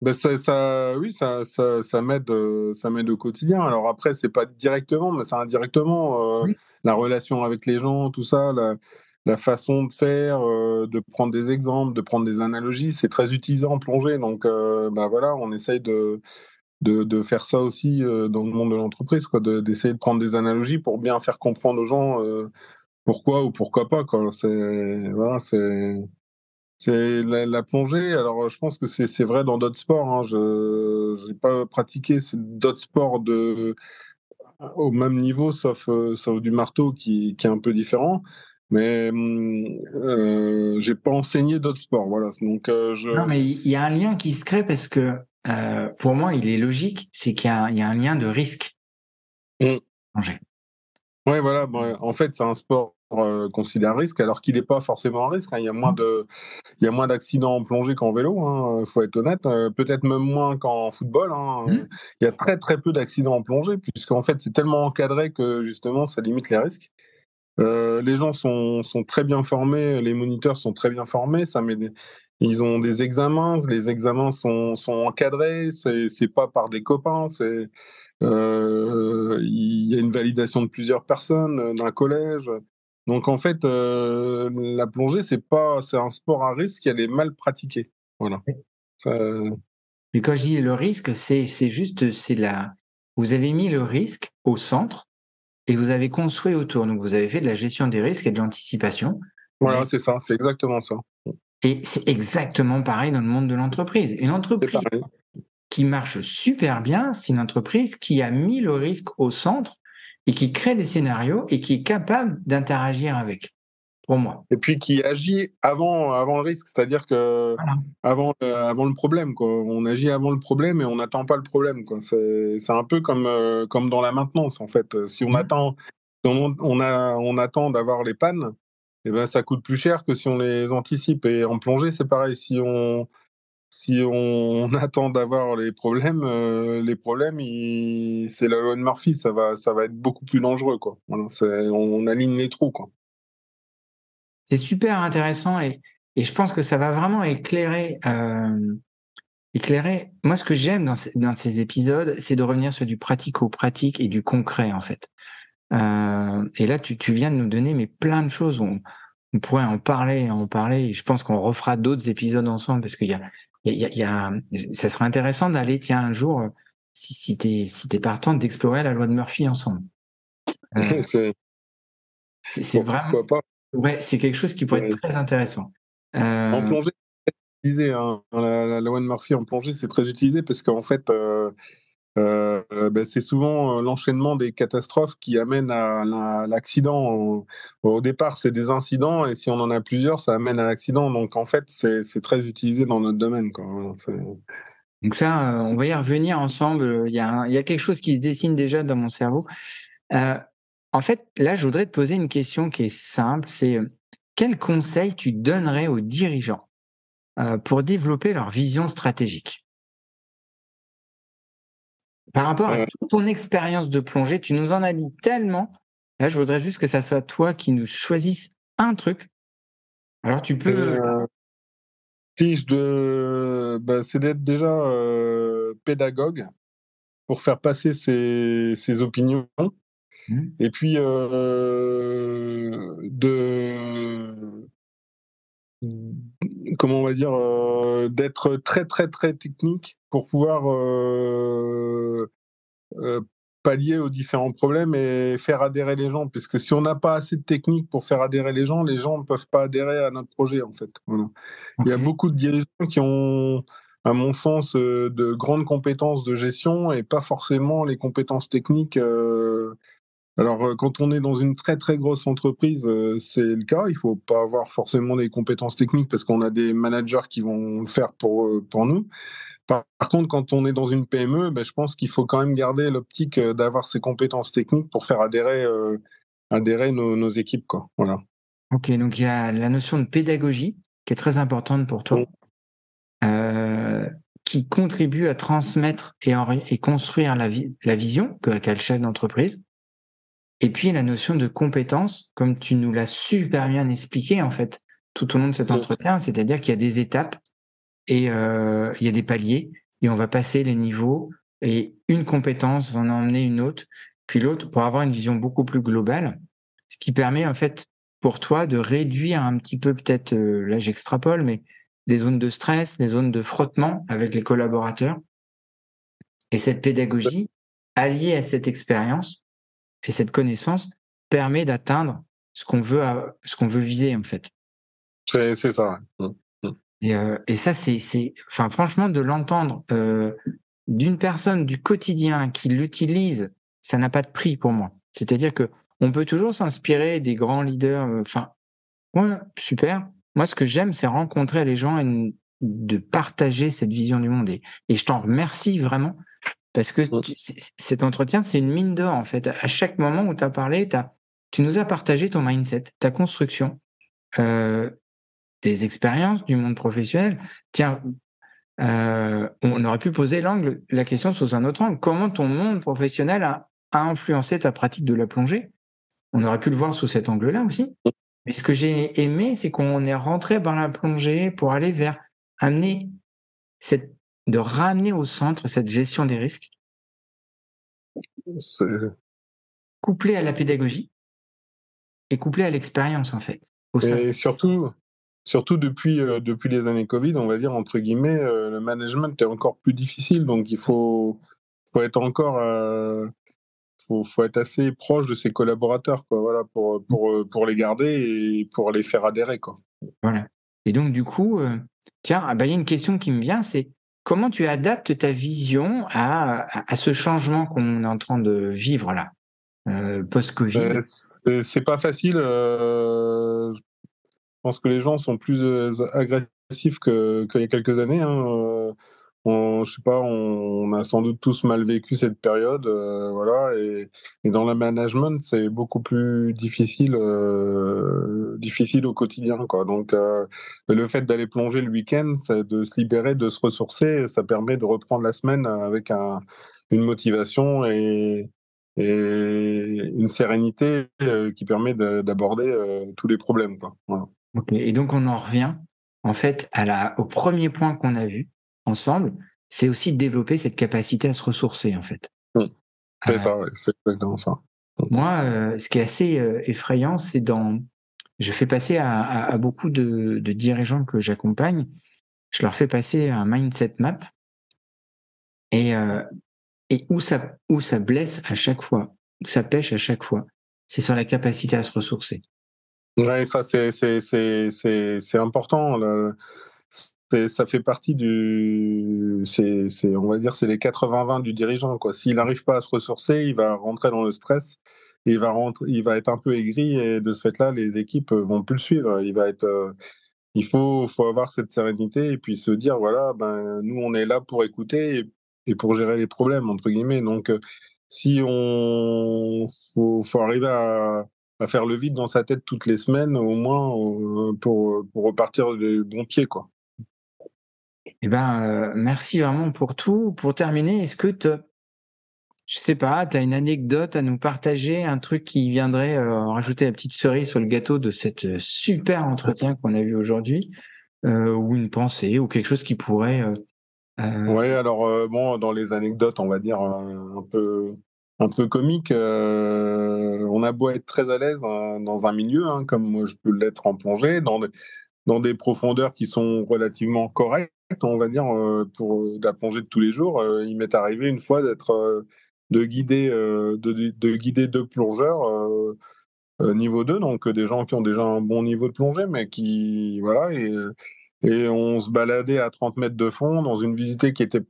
Ben ça, ça, oui, ça, ça, ça m'aide, euh, ça m'aide au quotidien. Alors après, c'est pas directement, mais c'est indirectement euh, la relation avec les gens, tout ça, la, la façon de faire, euh, de prendre des exemples, de prendre des analogies, c'est très utilisé en plongée. Donc, ben voilà, on essaye de, de, de faire ça aussi dans le monde de l'entreprise, d'essayer de, prendre des analogies pour bien faire comprendre aux gens pourquoi ou pourquoi pas. C'est voilà, la, plongée. Alors, je pense que c'est vrai dans d'autres sports. Hein. Je n'ai pas pratiqué d'autres sports de au même niveau, sauf, sauf du marteau qui, qui est un peu différent mais euh, j'ai pas enseigné d'autres sports. Voilà. Donc, euh, je... Non, mais il y a un lien qui se crée parce que euh, pour moi, il est logique, c'est qu'il y, y, a un lien de risque. Mmh. Oui, voilà. en fait, c'est un sport euh, considéré risque, alors qu'il n'est pas forcément un risque. Hein. Il y a moins de, il y a moins d'accidents en plongée qu'en vélo. Il hein, faut être honnête. Euh, peut-être même moins qu'en football. Hein. Mmh. Il y a très très peu d'accidents en plongée, puisqu'en fait, c'est tellement encadré que justement, ça limite les risques. Euh, les gens sont, sont, très bien formés, les moniteurs sont très bien formés. Ça met ils ont des examens, les examens sont, sont encadrés. C'est pas par des copains. C'est euh, il y a une validation de plusieurs personnes euh, d'un collège. Donc en fait, euh, la plongée c'est pas c'est un sport à risque. Elle est mal pratiquée. Voilà. Mais quand je dis le risque, c'est c'est juste c'est la vous avez mis le risque au centre et vous avez construit autour. Donc, vous avez fait de la gestion des risques et de l'anticipation. Voilà, c'est ça, c'est exactement ça. Et c'est exactement pareil dans le monde de l'entreprise. Une entreprise qui marche super bien, c'est une entreprise qui a mis le risque au centre et qui crée des scénarios et qui est capable d'interagir avec moi. Et puis qui agit avant, avant le risque, c'est-à-dire que avant, avant le problème, quoi. On agit avant le problème et on n'attend pas le problème. C'est, un peu comme, euh, comme dans la maintenance, en fait. Si on mmh. attend, on, a, on attend d'avoir les pannes, et eh ben ça coûte plus cher que si on les anticipe. Et en plongée, c'est pareil. Si on, si on, *laughs* attend d'avoir les problèmes, euh, les problèmes, c'est la loi de Murphy. Ça va, ça va être beaucoup plus dangereux, quoi. on aligne les trous, quoi. C'est super intéressant et, et, je pense que ça va vraiment éclairer. Euh, éclairer. Moi, ce que j'aime dans, dans, ces épisodes, c'est de revenir sur du pratico-pratique et du concret, en fait. Euh, et là, tu, tu, viens de nous donner mais plein de choses. On, on pourrait en parler, en parler. Et je pense qu'on refera d'autres épisodes ensemble parce qu'il y a, il y, a, il y a, ça serait intéressant d'aller, tiens, un jour, si, si t'es si partant, d'explorer la loi de Murphy ensemble. Euh, *laughs* c'est vraiment. Pas. Ouais, c'est quelque chose qui pourrait être très intéressant. Euh... En plongée, utilisé, hein. la, de Murphy en plongée, c'est très utilisé parce qu'en fait, euh, euh, ben, c'est souvent l'enchaînement des catastrophes qui amène à, l'accident. Au, départ, c'est des incidents et si on en a plusieurs, ça amène à l'accident. Donc en fait, c'est très utilisé dans notre domaine. Quoi. Donc ça, on va y revenir ensemble. Il y, a il y a quelque chose qui se dessine déjà dans mon cerveau. Euh, en fait, là, je voudrais te poser une question qui est simple. C'est euh, quel conseil tu donnerais aux dirigeants euh, pour développer leur vision stratégique? Par rapport à euh. toute ton expérience de plongée, tu nous en as dit tellement. Là, je voudrais juste que ça soit toi qui nous choisisses un truc. Alors, tu peux. de, bah, c'est d'être déjà pédagogue pour faire passer ses opinions Mmh. Et puis, euh, de. Comment on va dire euh, D'être très, très, très technique pour pouvoir euh, pallier aux différents problèmes et faire adhérer les gens. Parce que si on n'a pas assez de technique pour faire adhérer les gens, les gens ne peuvent pas adhérer à notre projet, en fait. Il y a beaucoup de dirigeants qui ont à mon sens, de grandes compétences de gestion et pas forcément les compétences techniques alors, euh, quand on est dans une très très grosse entreprise, euh, c'est le cas. Il faut pas avoir forcément des compétences techniques parce qu'on a des managers qui vont le faire pour, euh, pour nous. Par, contre, quand on est dans une PME, ben, je pense qu'il faut quand même garder l'optique d'avoir ces compétences techniques pour faire adhérer, adhérer nos, équipes. Quoi. Voilà. Ok, donc il y a la notion de pédagogie qui est très importante pour toi, qui contribue à transmettre et, et construire la, la vision qu'a le chef d'entreprise et puis la notion de compétence, comme tu nous l'as super bien expliqué en fait tout au long de cet entretien, c'est-à-dire qu'il y a des étapes et euh, il y a des paliers et on va passer les niveaux et une compétence va en emmener une autre, puis l'autre pour avoir une vision beaucoup plus globale, ce qui permet en fait pour toi de réduire un petit peu peut-être, euh, là j'extrapole, mais les zones de stress, les zones de frottement avec les collaborateurs Et cette pédagogie, alliée à cette expérience et cette connaissance, permet d'atteindre ce qu'on veut, ce qu'on veut viser en fait. C'est ça. Mmh, mmh. Et, euh, et, ça, c'est, enfin, franchement, de l'entendre euh, d'une personne du quotidien qui l'utilise, ça n'a pas de prix pour moi. C'est-à-dire que on peut toujours s'inspirer des grands leaders. Euh, enfin, ouais, super. Moi, ce que j'aime, c'est rencontrer les gens et de partager cette vision du monde. Et, et je t'en remercie vraiment parce que cet entretien, c'est une mine d'or en fait. À chaque moment où tu as parlé, as, tu nous as partagé ton mindset, ta construction, euh, des expériences du monde professionnel. Tiens, euh, on aurait pu poser l'angle, la question sous un autre angle. Comment ton monde professionnel a, influencé ta pratique de la plongée? On aurait pu le voir sous cet angle-là aussi. Mais ce que j'ai aimé, c'est qu'on est rentré par la plongée pour aller vers amener cette, de ramener au centre cette gestion des risques, couplé à la pédagogie et couplé à l'expérience en fait. Et surtout, surtout depuis, euh, depuis les années Covid, on va dire, entre guillemets, euh, le management est encore plus difficile. Donc, il faut, faut être encore. Euh, faut, faut, être assez proche de ses collaborateurs quoi, voilà, pour, pour, pour les garder et pour les faire adhérer. Quoi. Voilà. Et donc, du coup, tiens, ah bah, il y a une question qui me vient c'est comment tu adaptes ta vision à, ce changement qu'on est en train de vivre là post-Covid? C'est pas facile. Je pense que les gens sont plus euh, agressifs qu'il y a quelques années. Hein. Euh, on, je sais pas, on, a sans doute tous mal vécu cette période, euh, voilà. Et, dans le management, c'est beaucoup plus difficile, difficile au quotidien. Donc, le fait d'aller plonger le week-end, de se libérer, de se ressourcer, ça permet de reprendre la semaine avec une motivation et, une sérénité qui permet d'aborder tous les problèmes, quoi. Et donc on en revient en fait au premier point qu'on a vu ensemble, c'est aussi de développer cette capacité à se ressourcer en fait. C'est euh, ça, c'est exactement ça. Moi, euh, ce qui est assez euh, effrayant, c'est dans, je fais passer à, beaucoup de, dirigeants que j'accompagne, je leur fais passer un mindset map et, et où ça où ça blesse à chaque fois, où ça pêche à chaque fois, c'est sur la capacité à se ressourcer. Oui, ça c'est important. Ça fait partie du, c'est on va dire c'est les 80-20 du dirigeant. S'il n'arrive pas à se ressourcer, il va rentrer dans le stress, il va rentrer, il va être un peu aigri et de ce fait-là, les équipes vont plus le suivre. Il va être, euh, il faut faut avoir cette sérénité et puis se dire voilà ben nous on est là pour écouter et, pour gérer les problèmes entre guillemets. Donc euh, si on faut, arriver à faire le vide dans sa tête toutes les semaines, au moins euh, pour, repartir des bons pieds. Quoi. Eh ben, euh, merci vraiment pour tout. Pour terminer, est-ce que tu, je sais pas, tu as une anecdote à nous partager, un truc qui viendrait euh, rajouter la petite cerise sur le gâteau de cette super entretien qu'on a vu aujourd'hui, ou une pensée, ou quelque chose qui pourrait. Oui, alors bon, dans les anecdotes, on va dire un peu un peu comique. Euh, on a beau être très à l'aise hein, dans un milieu, hein, comme moi je peux l'être en plongée, dans des profondeurs qui sont relativement correctes, on va dire, euh, pour la plongée de tous les jours. Euh, il m'est arrivé une fois d'être de guider de, de, guider deux plongeurs niveau 2, donc des gens qui ont déjà un bon niveau de plongée, mais qui voilà et, on se baladait à 30 mètres de fond dans une visite qui était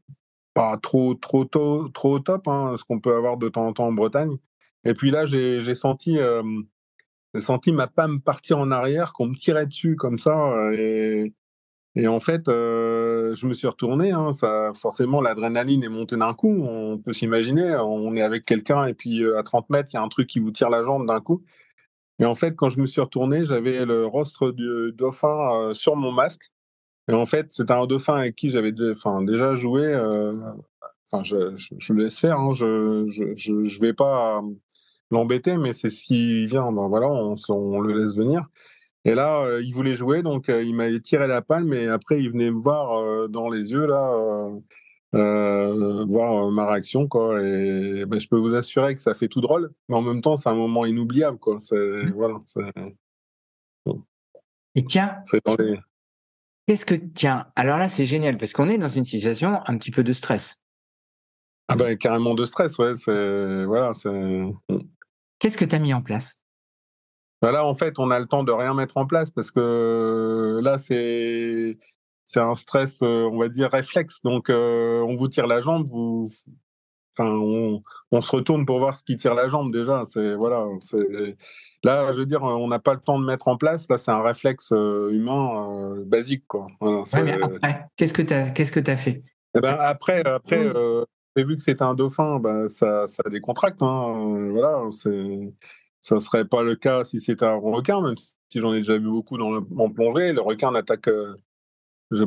pas trop trop top, hein, ce qu'on peut avoir de temps en temps en Bretagne. Et puis là, j'ai senti, euh, senti ma me partir en arrière, qu'on me tirait dessus comme ça. Et, et en fait, euh, je me suis retourné. Hein, ça, forcément, l'adrénaline est montée d'un coup. On peut s'imaginer, on est avec quelqu'un et puis à 30 mètres, il y a un truc qui vous tire la jambe d'un coup. Et en fait, quand je me suis retourné, j'avais le rostre du dauphin sur mon masque. Et en fait, c'est un dauphin avec qui j'avais enfin, déjà joué. Euh, enfin, je, je, laisse faire. Hein, je, je, je, vais pas l'embêter, mais c'est s'il vient, ben voilà, on, on, le laisse venir. Et là, euh, il voulait jouer, donc euh, il m'avait tiré la palme, et après, il venait me voir dans les yeux, là, voir ma réaction, quoi. Et ben, je peux vous assurer que ça fait tout drôle, mais en même temps, c'est un moment inoubliable, quoi. C'est, voilà, Et tiens, Qu'est-ce que, tiens, alors là, c'est génial parce qu'on est dans une situation un petit peu de stress. Ah ben carrément de stress, ouais. C'est voilà, c'est. Qu'est-ce que tu as mis en place? Bah Là, en fait, on a le temps de rien mettre en place parce que là, c'est c'est un stress, euh, on va dire réflexe. Donc, euh, on vous tire la jambe, vous, enfin, on, on, se retourne pour voir ce qui tire la jambe déjà. C'est voilà, c'est là, je veux dire, on n'a pas le temps de mettre en place. Là, c'est un réflexe euh, humain basique, quoi. Voilà, après, qu'est-ce que tu as, qu'est-ce que as fait? Eh ben, après, après, vu que c'était un dauphin, ben, ça, décontracte. Hein, voilà, c'est ça serait pas le cas si c'était un requin, même si j'en ai déjà vu beaucoup dans le, en plongée. Le requin n'attaque euh,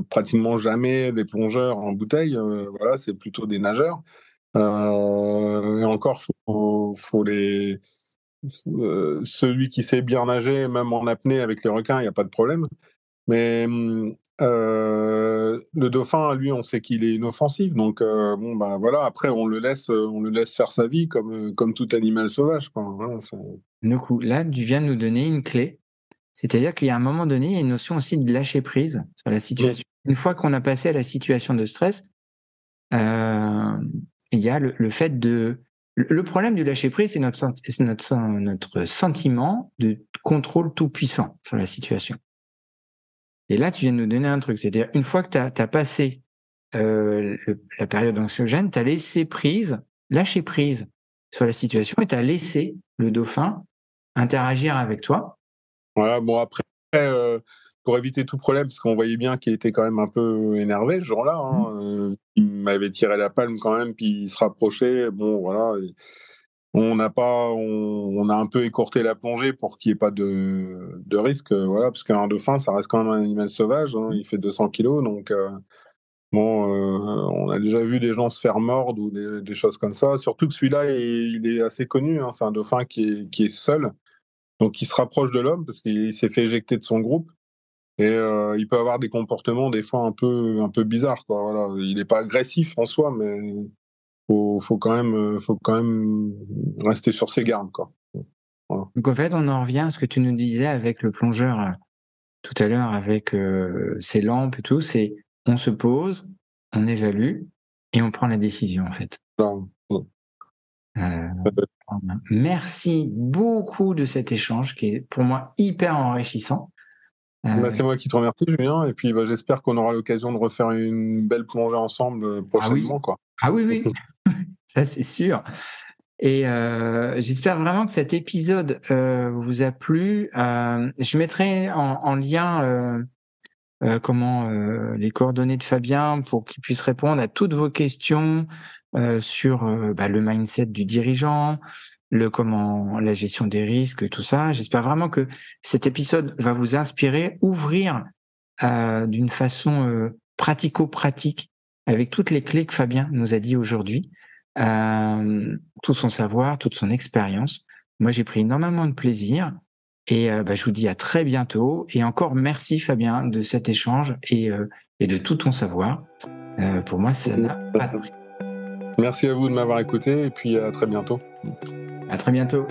pratiquement jamais des plongeurs en bouteille. Euh, voilà, c'est plutôt des nageurs. Euh, et encore, faut, les celui qui sait bien nager, même en apnée avec les requins, il n'y a pas de problème. Mais hum, le dauphin, lui, on sait qu'il est inoffensif, donc bon, bah voilà. Après, on le laisse, on le laisse faire sa vie comme comme tout animal sauvage. Quoi. coup, là, tu viens de nous donner une clé, c'est-à-dire qu'il y a un moment donné, il y a une notion aussi de lâcher prise sur la situation. Une fois qu'on a passé à la situation de stress, euh, il y a le, fait de le problème du lâcher prise, c'est notre, notre, notre sentiment de contrôle tout puissant sur la situation. Et là, tu viens de nous donner un truc. C'est-à-dire, une fois que tu as, passé euh, la période anxiogène, tu as laissé prise, lâché prise sur la situation et tu as laissé le dauphin interagir avec toi. Voilà, bon, après, euh, pour éviter tout problème, parce qu'on voyait bien qu'il était quand même un peu énervé ce jour-là, hein, mmh. euh, il m'avait tiré la palme quand même, puis il se rapprochait. Bon, voilà on n'a pas, on, a un peu écourté la plongée pour qu'il n'y ait pas de, de risque, euh, voilà, parce qu'un dauphin, ça reste quand même un animal sauvage, hein, il fait 200 kilos, donc euh, bon, euh, on a déjà vu des gens se faire mordre ou des, choses comme ça. Surtout que celui-là, il, est assez connu, hein, c'est un dauphin qui est, seul, donc qui se rapproche de l'homme parce qu'il s'est fait éjecter de son groupe. Et il peut avoir des comportements des fois un peu un peu bizarres il n'est pas agressif en soi, mais faut, faut quand même, euh, faut quand même rester sur ses gardes, quoi. Donc en fait, on en revient à ce que tu nous disais avec le plongeur euh, tout à l'heure, avec euh, ses lampes et tout. C'est on se pose, on évalue et on prend la décision en fait. merci beaucoup de cet échange qui est pour moi hyper enrichissant. Bah, c'est moi qui te remercie, Julien. Et puis, bah, j'espère qu'on aura l'occasion de refaire une belle plongée ensemble prochainement. Ah oui, quoi. Ah oui, oui. *laughs* ça c'est sûr. Et euh, j'espère vraiment que cet épisode euh, vous a plu. Euh, je mettrai en, lien comment les coordonnées de Fabien pour qu'il puisse répondre à toutes vos questions sur bah, le mindset du dirigeant, le comment la gestion des risques, tout ça. J'espère vraiment que cet épisode va vous inspirer, ouvrir d'une façon pratico-pratique avec toutes les clés que Fabien nous a dit aujourd'hui euh, tout son savoir, toute son expérience. Moi, j'ai pris énormément de plaisir et euh, bah, je vous dis à très bientôt. Et encore merci Fabien de cet échange et, euh, et de tout ton savoir. Pour moi, ça n'a pas de prix. Merci à vous de m'avoir écouté et puis à très bientôt. À très bientôt.